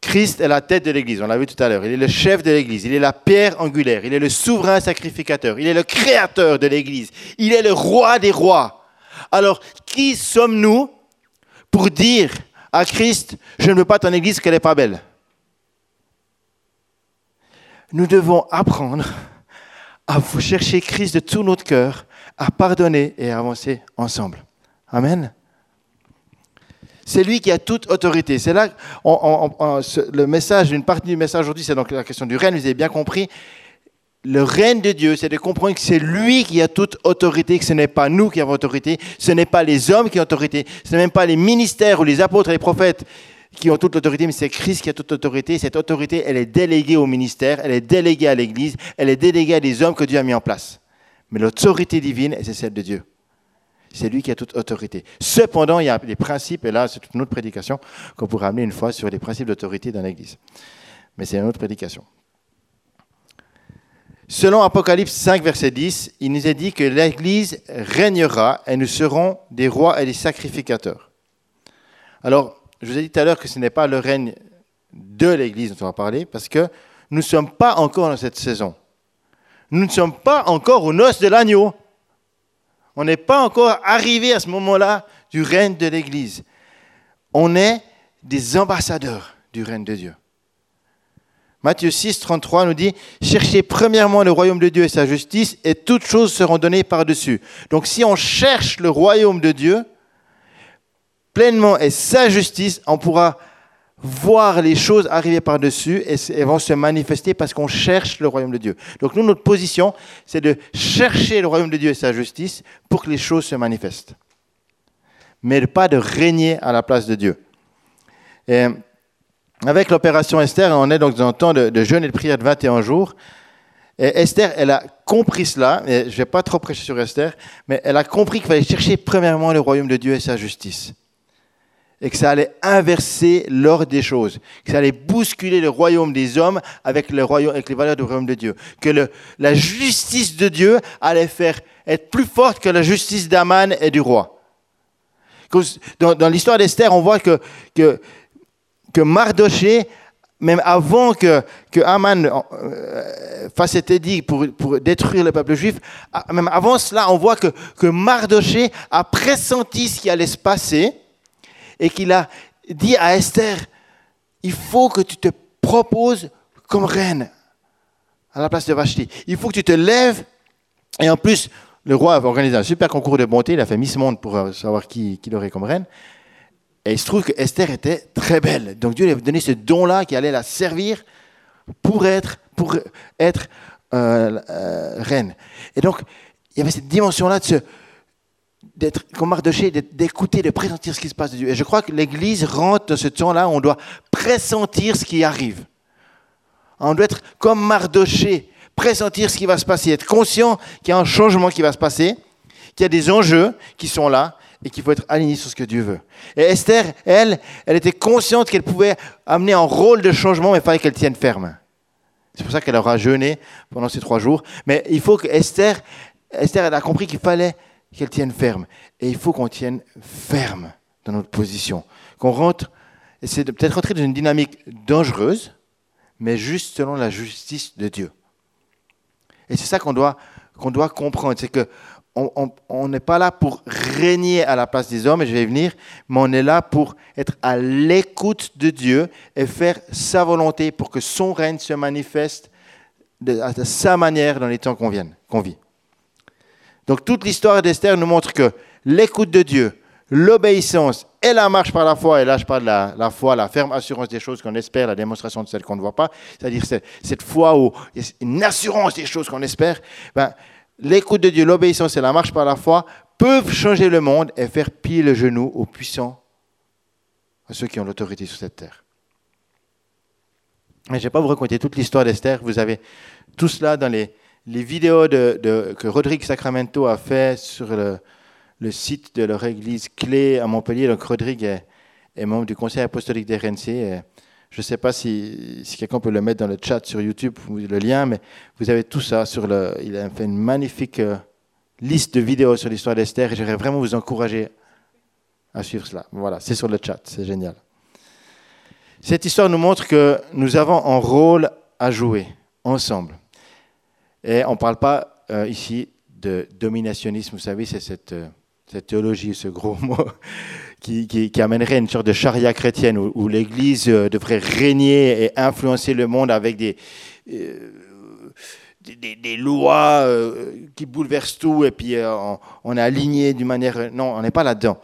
Christ est la tête de l'Église, on l'a vu tout à l'heure. Il est le chef de l'Église, il est la pierre angulaire, il est le souverain sacrificateur, il est le créateur de l'Église, il est le roi des rois. Alors, qui sommes-nous pour dire à Christ, je ne veux pas ton église qu'elle n'est pas belle? Nous devons apprendre à chercher Christ de tout notre cœur, à pardonner et à avancer ensemble. Amen. C'est lui qui a toute autorité. C'est là le message, une partie du message aujourd'hui, c'est donc la question du règne. Vous avez bien compris le règne de Dieu, c'est de comprendre que c'est lui qui a toute autorité, que ce n'est pas nous qui avons autorité, ce n'est pas les hommes qui ont autorité, ce n'est même pas les ministères ou les apôtres et les prophètes qui ont toute l'autorité, mais c'est Christ qui a toute l'autorité. Cette autorité, elle est déléguée au ministère, elle est déléguée à l'Église, elle est déléguée à des hommes que Dieu a mis en place. Mais l'autorité divine, c'est celle de Dieu. C'est lui qui a toute autorité. Cependant, il y a des principes, et là, c'est une autre prédication qu'on pourra amener une fois sur les principes d'autorité dans l'Église. Mais c'est une autre prédication. Selon Apocalypse 5, verset 10, il nous est dit que l'Église régnera et nous serons des rois et des sacrificateurs. Alors, je vous ai dit tout à l'heure que ce n'est pas le règne de l'Église dont on va parler, parce que nous ne sommes pas encore dans cette saison. Nous ne sommes pas encore aux noces de l'agneau. On n'est pas encore arrivé à ce moment-là du règne de l'Église. On est des ambassadeurs du règne de Dieu. Matthieu 6, 33 nous dit, cherchez premièrement le royaume de Dieu et sa justice, et toutes choses seront données par-dessus. Donc si on cherche le royaume de Dieu pleinement et sa justice, on pourra voir les choses arriver par-dessus et vont se manifester parce qu'on cherche le royaume de Dieu. Donc nous, notre position, c'est de chercher le royaume de Dieu et sa justice pour que les choses se manifestent. Mais pas de régner à la place de Dieu. Et avec l'opération Esther, on est donc dans un temps de, jeûne et de prière de 21 jours. Et Esther, elle a compris cela, je ne vais pas trop prêcher sur Esther, mais elle a compris qu'il fallait chercher premièrement le royaume de Dieu et sa justice et que ça allait inverser l'ordre des choses, que ça allait bousculer le royaume des hommes avec, le royaume, les valeurs du royaume de Dieu, que la justice de Dieu allait faire être plus forte que la justice d'Aman et du roi. Dans, l'histoire d'Esther, on voit que, que, Mardoché, même avant que, que Aman euh, fasse cet édit pour, pour, détruire le peuple juif, même avant cela, on voit que, que Mardoché a pressenti ce qui allait se passer et qu'il a dit à Esther, il faut que tu te proposes comme reine à la place de Vashti. Il faut que tu te lèves. Et en plus, le roi a organisé un super concours de bonté. Il a fait Miss Monde pour euh, savoir qui, qui l'aurait comme reine. Et il se trouve que Esther était très belle. Donc Dieu lui a donné ce don-là qui allait la servir pour être, pour être euh, euh, reine. Et donc, il y avait cette dimension-là de se, d'être comme Mardoché, d'écouter, de pressentir ce qui se passe de Dieu. Et je crois que l'Église rentre dans ce temps-là où on doit pressentir ce qui arrive. On doit être comme Mardoché, pressentir ce qui va se passer, être conscient qu'il y a un changement qui va se passer, qu'il y a des enjeux qui sont là et qu'il faut être aligné sur ce que Dieu veut. Et Esther, elle, elle était consciente qu'elle pouvait amener un rôle de changement, mais il fallait qu'elle tienne ferme. C'est pour ça qu'elle aura jeûné pendant ces trois jours. Mais il faut que Esther, Esther, elle a compris qu'il fallait qu'elle tienne ferme. Et il faut qu'on tienne ferme dans notre position. Qu'on rentre, c'est peut-être rentrer dans une dynamique dangereuse, mais juste selon la justice de Dieu. Et c'est ça qu'on doit, qu'on doit comprendre, c'est que on n'est pas là pour régner à la place des hommes, et je vais y venir, mais on est là pour être à l'écoute de Dieu et faire sa volonté pour que son règne se manifeste de, de sa manière dans les temps qu'on vit. Donc toute l'histoire d'Esther nous montre que l'écoute de Dieu, l'obéissance et la marche par la foi, et là je parle de la, foi, la ferme assurance des choses qu'on espère, la démonstration de celles qu'on ne voit pas, c'est-à-dire cette foi a une assurance des choses qu'on espère, ben, l'écoute de Dieu, l'obéissance et la marche par la foi peuvent changer le monde et faire plier le genou aux puissants, à ceux qui ont l'autorité sur cette terre. Mais je ne vais pas vous raconter toute l'histoire d'Esther, vous avez tout cela dans les, les vidéos que Rodrigue Sacramento a fait sur le, site de leur église clé à Montpellier. Donc Rodrigue est, membre du conseil apostolique des RNC. Je ne sais pas si, si quelqu'un peut le mettre dans le chat sur YouTube, le lien, mais vous avez tout ça sur le. Il a fait une magnifique euh, liste de vidéos sur l'histoire d'Esther et j'aimerais vraiment vous encourager à suivre cela. Voilà, c'est sur le chat, c'est génial. Cette histoire nous montre que nous avons un rôle à jouer ensemble. Et on ne parle pas euh, ici de dominationnisme, vous savez, c'est cette, euh, théologie, ce gros mot, qui, qui, amènerait une sorte de charia chrétienne où, l'Église euh, devrait régner et influencer le monde avec des, lois qui bouleversent tout et puis on, est aligné d'une manière... Non, on n'est pas là-dedans.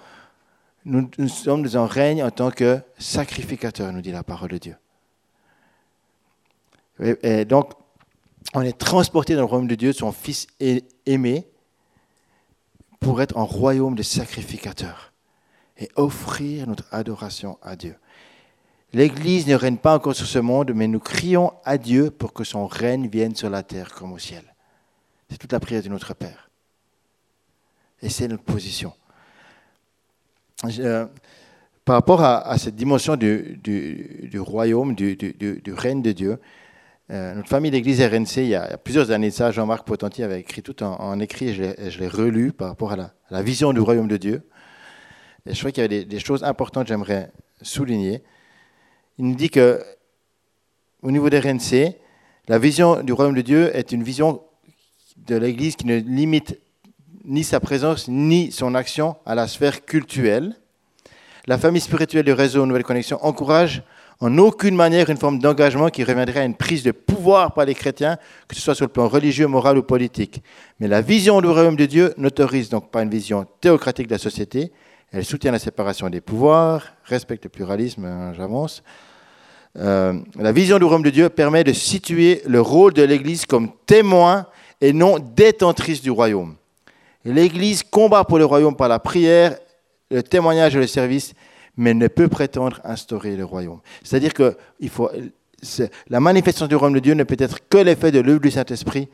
Nous, sommes dans un règne en tant que sacrificateur, nous dit la parole de Dieu. et donc, on est transporté dans le royaume de Dieu, son Fils aimé, pour être un royaume de sacrificateurs et offrir notre adoration à Dieu. L'Église ne règne pas encore sur ce monde, mais nous crions à Dieu pour que son règne vienne sur la terre comme au ciel. C'est toute la prière de notre Père. Et c'est notre position. par rapport à, cette dimension du, royaume, du, règne de Dieu, euh, notre famille d'église RNC, il y, a, plusieurs années de ça, Jean-Marc Potentier avait écrit tout en, écrit et je l'ai relu par rapport à la, vision du royaume de Dieu. Et je crois qu'il y avait des, choses importantes que j'aimerais souligner. Il nous dit que, au niveau des RNC, la vision du royaume de Dieu est une vision de l'Église qui ne limite ni sa présence ni son action à la sphère cultuelle. La famille spirituelle du réseau Nouvelle Connexion encourage en aucune manière une forme d'engagement qui reviendrait à une prise de pouvoir par les chrétiens, que ce soit sur le plan religieux, moral ou politique. Mais la vision du royaume de Dieu n'autorise donc pas une vision théocratique de la société. Elle soutient la séparation des pouvoirs, respecte le pluralisme, hein, j'avance. Euh, la vision du royaume de Dieu permet de situer le rôle de l'Église comme témoin et non détentrice du royaume. L'Église combat pour le royaume par la prière, le témoignage et le service, mais ne peut prétendre instaurer le royaume. C'est-à-dire que il faut, la manifestation du royaume de Dieu ne peut être que l'effet de l'œuvre du Saint-Esprit,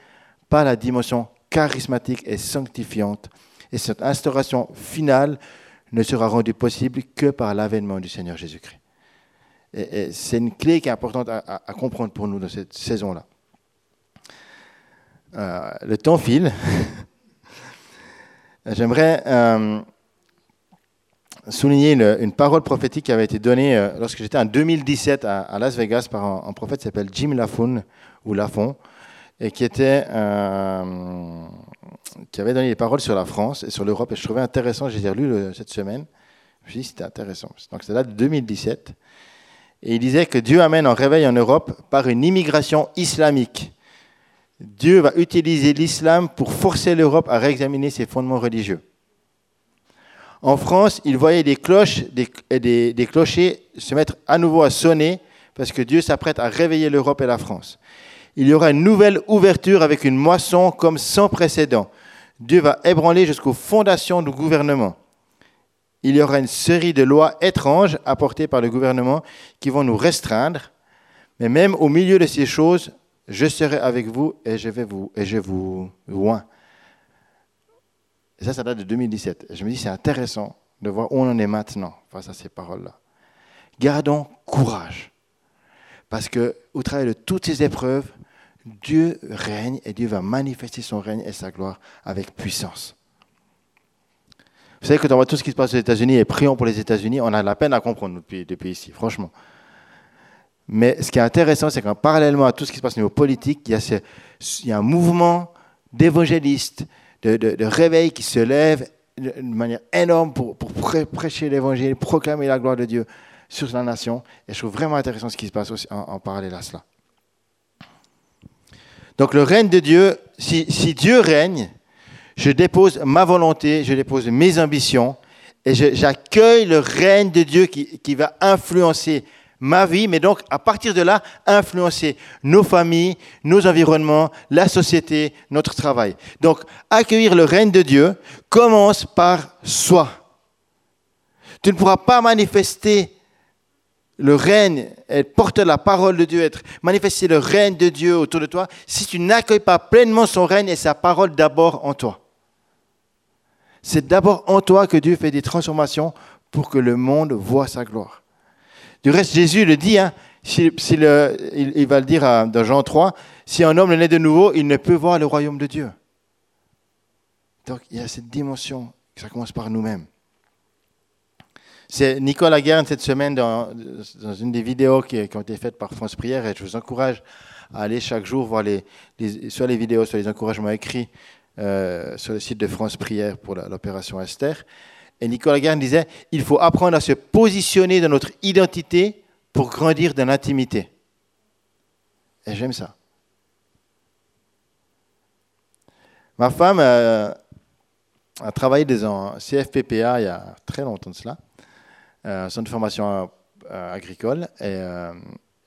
pas la dimension charismatique et sanctifiante. Et cette instauration finale ne sera rendue possible que par l'avènement du Seigneur Jésus-Christ. Et, c'est une clé qui est importante à, comprendre pour nous dans cette saison-là. Euh, le temps file. J'aimerais euh, souligner une, parole prophétique qui avait été donnée euh, lorsque j'étais en 2017 à, Las Vegas par un, prophète qui s'appelle Jim Lafon, ou Lafon, et qui, était, euh, qui avait donné des paroles sur la France et sur l'Europe. Et je trouvais intéressant, j'ai relu cette semaine. Je me suis dit c'était intéressant. Donc c'est là de 2017. Et il disait que Dieu amène un réveil en Europe par une immigration islamique. Dieu va utiliser l'islam pour forcer l'Europe à réexaminer ses fondements religieux. En France, il voyait des cloches, clochers se mettre à nouveau à sonner parce que Dieu s'apprête à réveiller l'Europe et la France. Il y aura une nouvelle ouverture avec une moisson comme sans précédent. Dieu va ébranler jusqu'aux fondations du gouvernement. Il y aura une série de lois étranges apportées par le gouvernement qui vont nous restreindre. Mais même au milieu de ces choses, je serai avec vous et je vais vous et je vous loin. Et ça, ça date de 2017. je me dis, c'est intéressant de voir où on en est maintenant face à ces paroles-là. Gardons courage. Parce que, au travers de toutes ces épreuves, Dieu règne et Dieu va manifester son règne et sa gloire avec puissance. Vous savez que dans tout ce qui se passe aux États-Unis et prions pour les États-Unis, on a la peine à comprendre depuis, ici, franchement. Mais ce qui est intéressant, c'est qu'en parallèlement à tout ce qui se passe au niveau politique, il y a un mouvement d'évangélistes, de, réveil qui se lève de manière énorme pour, prêcher l'évangile, proclamer la gloire de Dieu sur la nation. Et je trouve vraiment intéressant ce qui se passe aussi en, parallèle à cela. Donc le règne de Dieu, si, Dieu règne, je dépose ma volonté, je dépose mes ambitions et j'accueille le règne de Dieu qui, qui va influencer ma vie, mais donc à partir de là, influencer nos familles, nos environnements, la société, notre travail. Donc accueillir le règne de Dieu commence par soi. Tu ne pourras pas manifester le règne, porter la parole de Dieu, être manifester le règne de Dieu autour de toi, si tu n'accueilles pas pleinement son règne et sa parole d'abord en toi. C'est d'abord en toi que Dieu fait des transformations pour que le monde voit sa gloire. Du reste, Jésus le dit, hein, il, va le dire dans Jean 3, si un homme né de nouveau, il ne peut voir le royaume de Dieu. Donc il y a cette dimension, ça commence par nous-mêmes. C'est Nicole Laguerne cette semaine dans, une des vidéos qui, ont été faites par France Prière, et je vous encourage à aller chaque jour voir soit les vidéos, soit les encouragements écrits euh, sur le site de France Prière pour l'opération Esther. Et Nicolas Garn disait, il faut apprendre à se positionner dans notre identité pour grandir dans l'intimité. Et j'aime ça. Ma femme euh, a travaillé dans un CFPPA il y a très longtemps de cela, euh, centre de formation euh, agricole, et,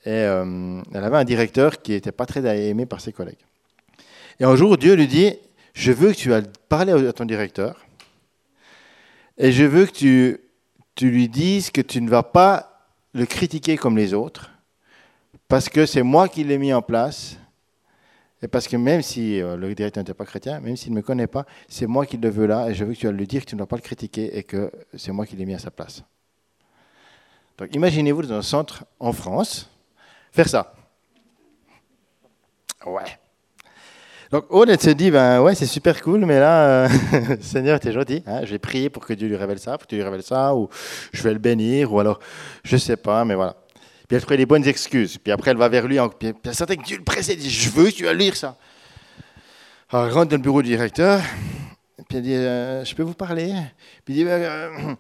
et elle avait un directeur qui n'était pas très aimé par ses collègues. Et un jour, Dieu lui dit, je veux que tu ailles parler à ton directeur et je veux que tu, tu lui dises que tu ne vas pas le critiquer comme les autres, parce que c'est moi qui l'ai mis en place, et parce que même si euh, le directeur n'était pas chrétien, même s'il ne me connaît pas, c'est moi qui le veux là, et je veux que tu vas lui dire que tu ne dois pas le critiquer, et que c'est moi qui l'ai mis à sa place. Donc imaginez-vous dans un centre en France, faire ça. Ouais. Donc Aude, elle se dit, ben ouais, c'est super cool, mais là, euh, Seigneur, t'es gentil. Hein, je vais prier pour que Dieu lui révèle ça, pour que Dieu lui révèle ça, ou je vais le bénir, ou alors, je sais pas, mais voilà. Puis elle trouve des bonnes excuses. Puis après, elle va vers lui, puis elle sentait que Dieu le pressait, elle dit, je veux tu vas lire ça. Alors elle rentre dans le bureau du directeur, puis elle dit, euh, je peux vous parler? Puis il dit, ben,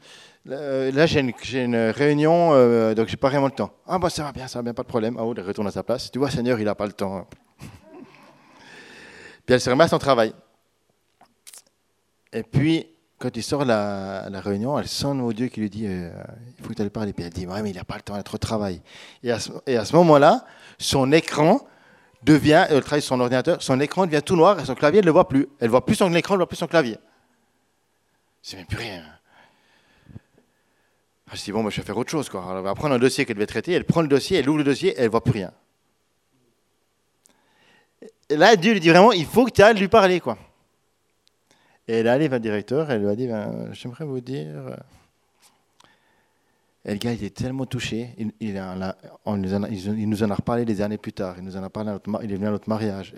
euh, là, j'ai une, réunion, donc j'ai pas vraiment le temps. Ah, bah ça va bien, ça va bien, pas de problème. Ah, Aude, elle retourne à sa place. Tu vois, Seigneur, il n'a pas le temps. Puis elle se remet à son travail. Et puis, quand il sort la, la réunion, elle sonne au Dieu qui lui dit euh, Il faut que tu ailles parler. Puis elle dit Ouais, mais il n'a pas le temps, il a trop de travail. Et à ce, moment-là, son écran devient, elle travaille sur son ordinateur, son écran devient tout noir et son clavier, elle ne le voit plus. Elle ne voit plus son écran, elle ne voit plus son clavier. C'est même plus rien. Je dis Bon, moi, je vais faire autre chose. Quoi. elle va prendre un dossier qu'elle devait traiter, elle prend le dossier, elle ouvre le dossier, elle ne voit plus rien. Là, Dieu lui dit vraiment, il faut que tu ailles lui parler. quoi. Et elle est allée vers le directeur, elle lui a dit, ben, j'aimerais vous dire... Euh, et le gars était tellement touché, il, il, nous en a, il, reparlé des années plus tard, il, nous en a parlé il est venu à notre mariage.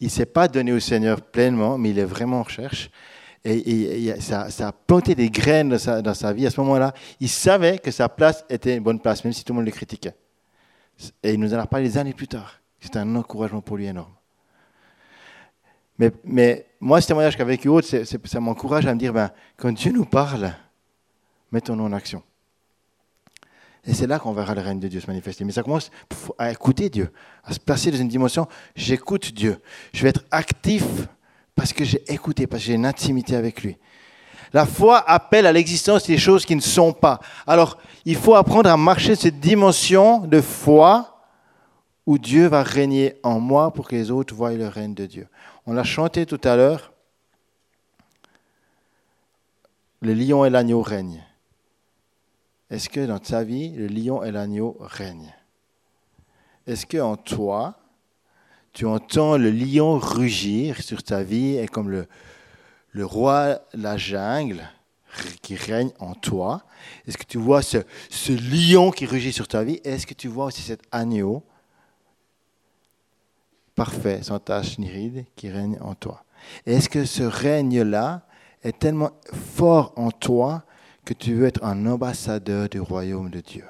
Il ne s'est pas donné au Seigneur pleinement, mais il est vraiment en recherche. Et, ça, a planté des graines dans sa vie. À ce moment-là, il savait que sa place était une bonne place, même si tout le monde le critiquait. Et il nous en a reparlé des années plus tard. C'était un encouragement pour lui énorme. Mais, moi, ce témoignage qu'avec Aude, ça m'encourage à me dire, ben, quand Dieu nous parle, mettons-nous en action. Et c'est là qu'on verra le règne de Dieu se manifester. Mais ça commence à écouter Dieu, à se placer dans une dimension, j'écoute Dieu. Je vais être actif parce que j'ai écouté, parce que j'ai une intimité avec lui. La foi appelle à l'existence des choses qui ne sont pas. Alors, il faut apprendre à marcher cette dimension de foi où Dieu va régner en moi pour que les autres voient le règne de Dieu. On l'a chanté tout à l'heure. Le lion et l'agneau règnent. Est-ce que dans ta vie, le lion et l'agneau règnent? Est-ce que en toi, tu entends le lion rugir sur ta vie et comme le, roi la jungle qui règne en toi? Est-ce que tu vois ce, ce lion qui rugit sur ta vie? Est-ce que tu vois aussi cet agneau parfait, sans tache ni ride, qui règne en toi. est-ce que ce règne-là est tellement fort en toi que tu veux être un ambassadeur du royaume de Dieu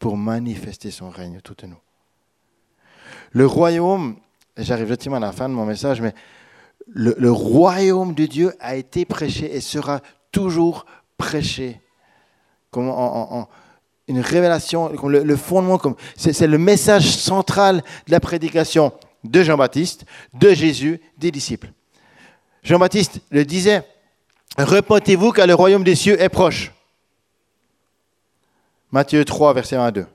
pour manifester son règne tout en nous? Le royaume, j'arrive gentiment à la fin de mon message, mais le, royaume de Dieu a été prêché et sera toujours prêché. Comme en, une révélation, comme le, le fondement, comme c'est le message central de la prédication de Jean-Baptiste, de Jésus, des disciples. Jean-Baptiste le disait, repentez-vous car le royaume des cieux est proche. Matthieu 3, verset 1 à 2.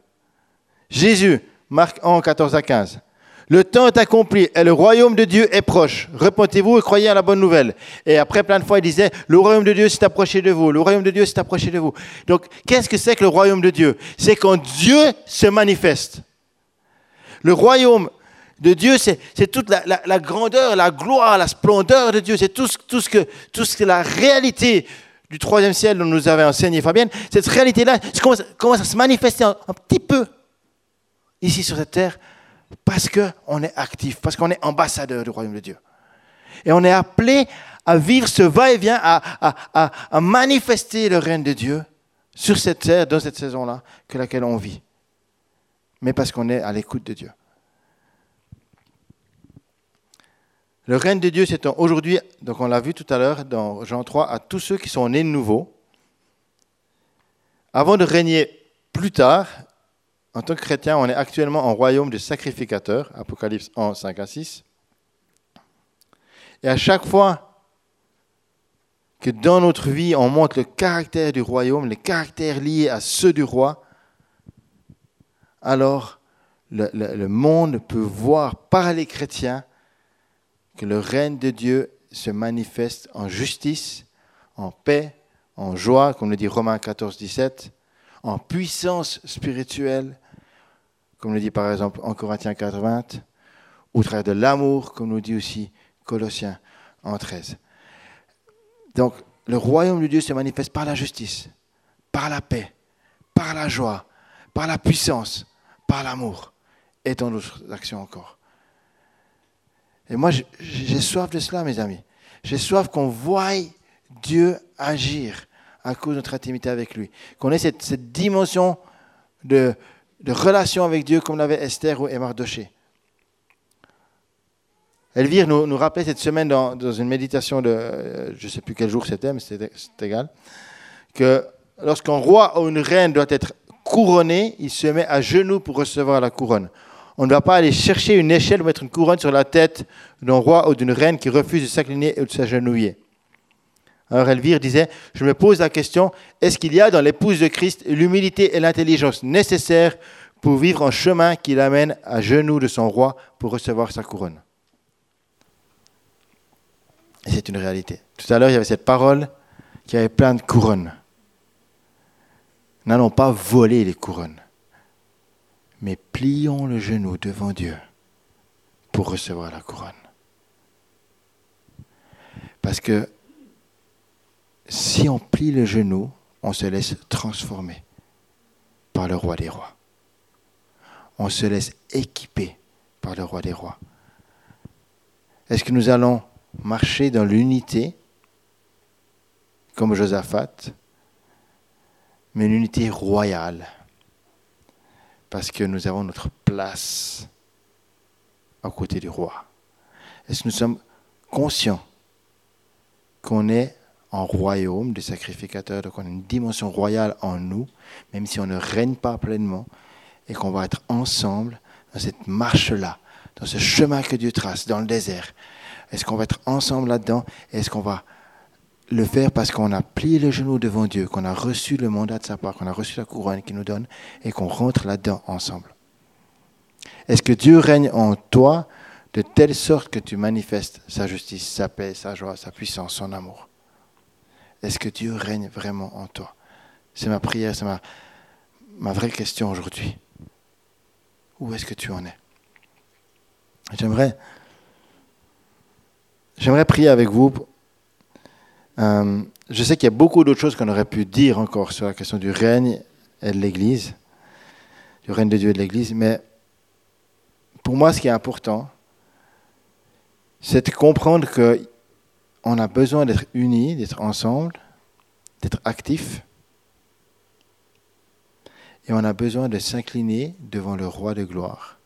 Jésus, Marc 1, 14 à 15. Le temps est accompli et le royaume de Dieu est proche. Repentez-vous et croyez à la bonne nouvelle. Et après, plein de fois, il disait, le royaume de Dieu s'est approché de vous. Le royaume de Dieu s'est approché de vous. Donc, qu'est-ce que c'est que le royaume de Dieu? C'est quand Dieu se manifeste. Le royaume de Dieu, c'est toute la, grandeur, la gloire, la splendeur de Dieu. C'est tout, tout, ce que, tout ce que la réalité du troisième ciel dont nous avait enseigné Fabienne, cette réalité-là commence, à se manifester un, petit peu ici sur cette terre parce qu'on est actif, parce qu'on est ambassadeur du royaume de Dieu. Et on est appelé à vivre ce va-et-vient, à, à, à, manifester le règne de Dieu sur cette terre, dans cette saison-là, que laquelle on vit. Mais parce qu'on est à l'écoute de Dieu. Le règne de Dieu s'étend aujourd'hui, donc on l'a vu tout à l'heure dans Jean 3, à tous ceux qui sont nés de nouveau. Avant de régner plus tard, en tant que chrétien, on est actuellement en royaume de sacrificateurs, Apocalypse 1, 5 à 6. Et à chaque fois que dans notre vie, on montre le caractère du royaume, les caractères liés à ceux du roi, alors le, le monde peut voir par les chrétiens que le règne de Dieu se manifeste en justice, en paix, en joie, comme le dit Romains 14, 17, en puissance spirituelle, comme le dit par exemple en Corinthiens 4, 20, ou au travers de l'amour, comme nous dit aussi Colossiens en 13. Donc, le royaume de Dieu se manifeste par la justice, par la paix, par la joie, par la puissance, par l'amour et dans d'autres actions encore. Et moi, j'ai soif de cela, mes amis. J'ai soif qu'on voie Dieu agir à cause de notre intimité avec lui. Qu'on ait cette, dimension de, relation avec Dieu comme l'avait Esther ou Mardoché. Elvire nous, nous rappelait cette semaine dans, une méditation de, je ne sais plus quel jour c'était, mais c'est égal, que lorsqu'un roi ou une reine doit être couronné, il se met à genoux pour recevoir la couronne. On ne va pas aller chercher une échelle ou mettre une couronne sur la tête d'un roi ou d'une reine qui refuse de s'incliner ou de s'agenouiller. Alors Elvire disait, je me pose la question, est-ce qu'il y a dans l'épouse de Christ l'humilité et l'intelligence nécessaires pour vivre un chemin qui l'amène à genoux de son roi pour recevoir sa couronne? Et c'est une réalité. Tout à l'heure, il y avait cette parole qui avait plein de couronnes. N'allons pas voler les couronnes, mais plions le genou devant Dieu pour recevoir la couronne. Parce que si on plie le genou, on se laisse transformer par le roi des rois. On se laisse équiper par le roi des rois. Est-ce que nous allons marcher dans l'unité, comme Josaphat, mais une unité royale, parce que nous avons notre place à côté du roi Est-ce que nous sommes conscients qu'on est en royaume de sacrificateurs, donc on a une dimension royale en nous, même si on ne règne pas pleinement, et qu'on va être ensemble dans cette marche-là, dans ce chemin que Dieu trace dans le désert? Est-ce qu'on va être ensemble là-dedans? Est-ce qu'on va le faire parce qu'on a plié le genou devant Dieu, qu'on a reçu le mandat de sa part, qu'on a reçu la couronne qu'il nous donne et qu'on rentre là-dedans ensemble Est-ce que Dieu règne en toi de telle sorte que tu manifestes sa justice, sa paix, sa joie, sa puissance, son amour? Est-ce que Dieu règne vraiment en toi? C'est ma prière, c'est ma, ma vraie question aujourd'hui. Où est-ce que tu en es? J'aimerais, j'aimerais prier avec vous. Euh, je sais qu'il y a beaucoup d'autres choses qu'on aurait pu dire encore sur la question du règne et de l'Église, du règne de Dieu et de l'Église, mais pour moi, ce qui est important, c'est de comprendre que on a besoin d'être unis, d'être ensemble, d'être actifs. Et on a besoin de s'incliner devant le roi de gloire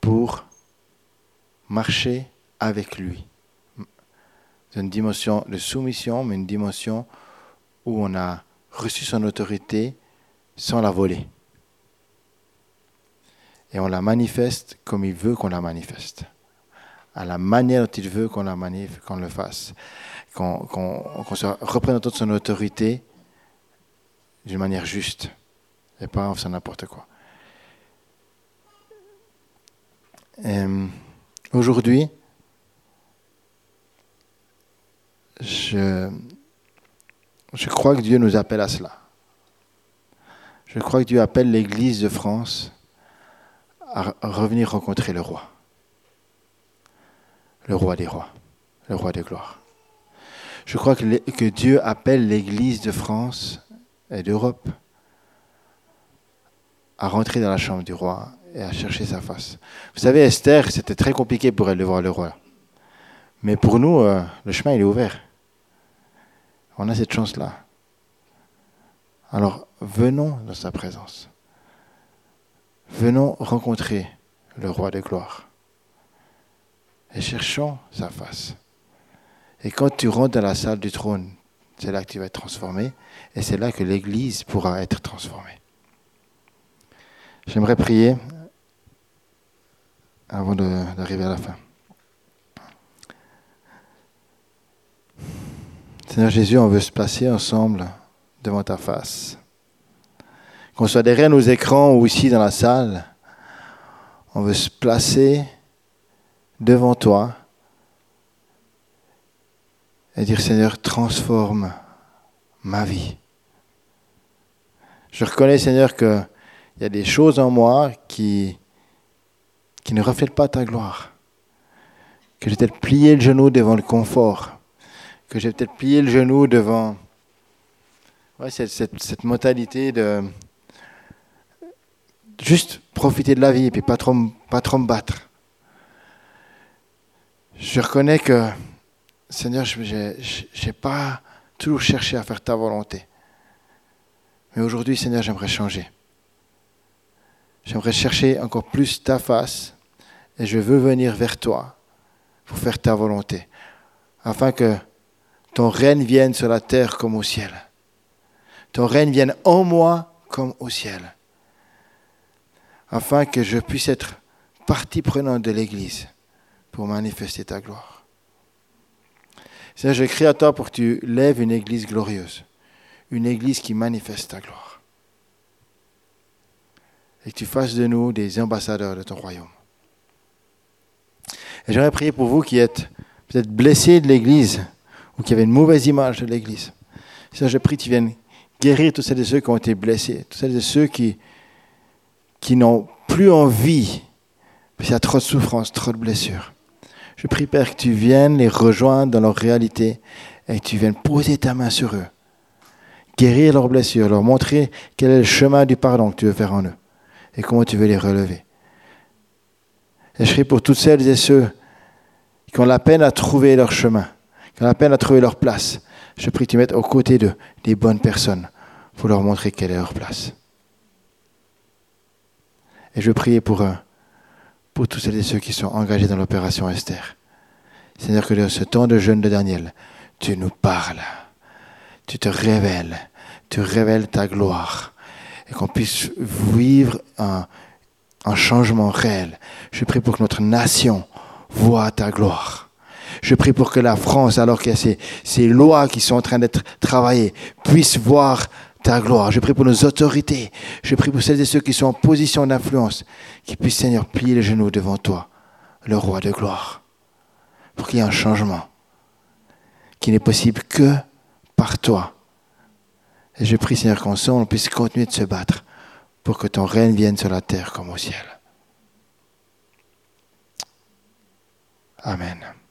pour marcher avec lui. Une dimension de soumission, mais une dimension où on a reçu son autorité sans la voler. Et on la manifeste comme il veut qu'on la manifeste à la manière dont il veut qu'on la manif, qu'on le fasse, qu'on soit représentant de son autorité d'une manière juste et pas en faisant n'importe quoi. Aujourd'hui, je, crois que Dieu nous appelle à cela. Je crois que Dieu appelle l'Église de France à revenir rencontrer le roi le roi des rois, le roi des gloires. Je crois que, Dieu appelle l'Église de France et d'Europe à rentrer dans la chambre du roi et à chercher sa face. Vous savez, Esther, c'était très compliqué pour elle de voir le roi. Mais pour nous, euh, le chemin, est ouvert. On a cette chance-là. Alors, venons dans sa présence. Venons rencontrer le roi de gloire et cherchons sa face. Et quand tu rentres dans la salle du trône, c'est là que tu vas être transformé et c'est là que l'Église pourra être transformée. J'aimerais prier avant d'arriver à la fin. Seigneur Jésus, on veut se placer ensemble devant ta face. Qu'on soit derrière nos écrans ou ici dans la salle, on veut se placer devant toi et dire Seigneur, transforme ma vie. Je reconnais, Seigneur, qu'il y a des choses en moi qui, ne reflètent pas ta gloire. Que j'ai peut-être plié le genou devant le confort. Que j'ai peut-être plié le genou devant cette, cette, mentalité de juste profiter de la vie et puis pas trop, pas trop me battre. Je reconnais que, Seigneur, je n'ai pas toujours cherché à faire ta volonté. Mais aujourd'hui, Seigneur, j'aimerais changer. J'aimerais chercher encore plus ta face et je veux venir vers toi pour faire ta volonté, afin que ton règne vienne sur la terre comme au ciel. Ton règne vienne en moi comme au ciel, afin que je puisse être partie prenante de l'Église pour manifester ta gloire. Seigneur, je crie à toi pour que tu lèves une église glorieuse, une église qui manifeste ta gloire. Et que tu fasses de nous des ambassadeurs de ton royaume. Et j'aimerais prier pour vous qui êtes peut-être blessés de l'église qui avez une mauvaise image de l'église. Seigneur, je prie que tu viennes guérir tous celles et ceux qui ont été blessés, tous celles et ceux qui, qui n'ont plus envie, parce qu'il y a trop de souffrance, trop de blessures. Je prie, Père, que tu viennes les rejoindre dans leur réalité et que tu viennes poser ta main sur eux, guérir leurs blessures, leur montrer quel est le chemin du pardon que tu veux faire en eux et comment tu veux les relever. Et je prie pour toutes celles et ceux qui ont la peine à trouver leur chemin, la peine à trouver leur place. Je prie que tu mettes aux côtés des bonnes personnes pour leur montrer quelle est leur place. Et je prie pour eux pour tous celles et ceux qui sont engagés dans l'opération Esther. Seigneur, que dans ce temps de jeûne de Daniel, tu nous parles, tu te révèles, tu révèles ta gloire, et qu'on puisse vivre un, changement réel. Je prie pour que notre nation voit ta gloire. Je prie pour que la France, alors qu'il y a ces, lois qui sont en train d'être travaillées, puisse voir ta gloire. Je prie pour nos autorités. Je prie pour celles et ceux qui sont en position d'influence, qui puissent, Seigneur, plier les genoux devant toi, le roi de gloire, pour qu'il y ait un changement qui n'est possible que par toi. Et je prie, Seigneur, qu'ensemble, on puisse continuer de se battre pour que ton règne vienne sur la terre comme au ciel. Amen.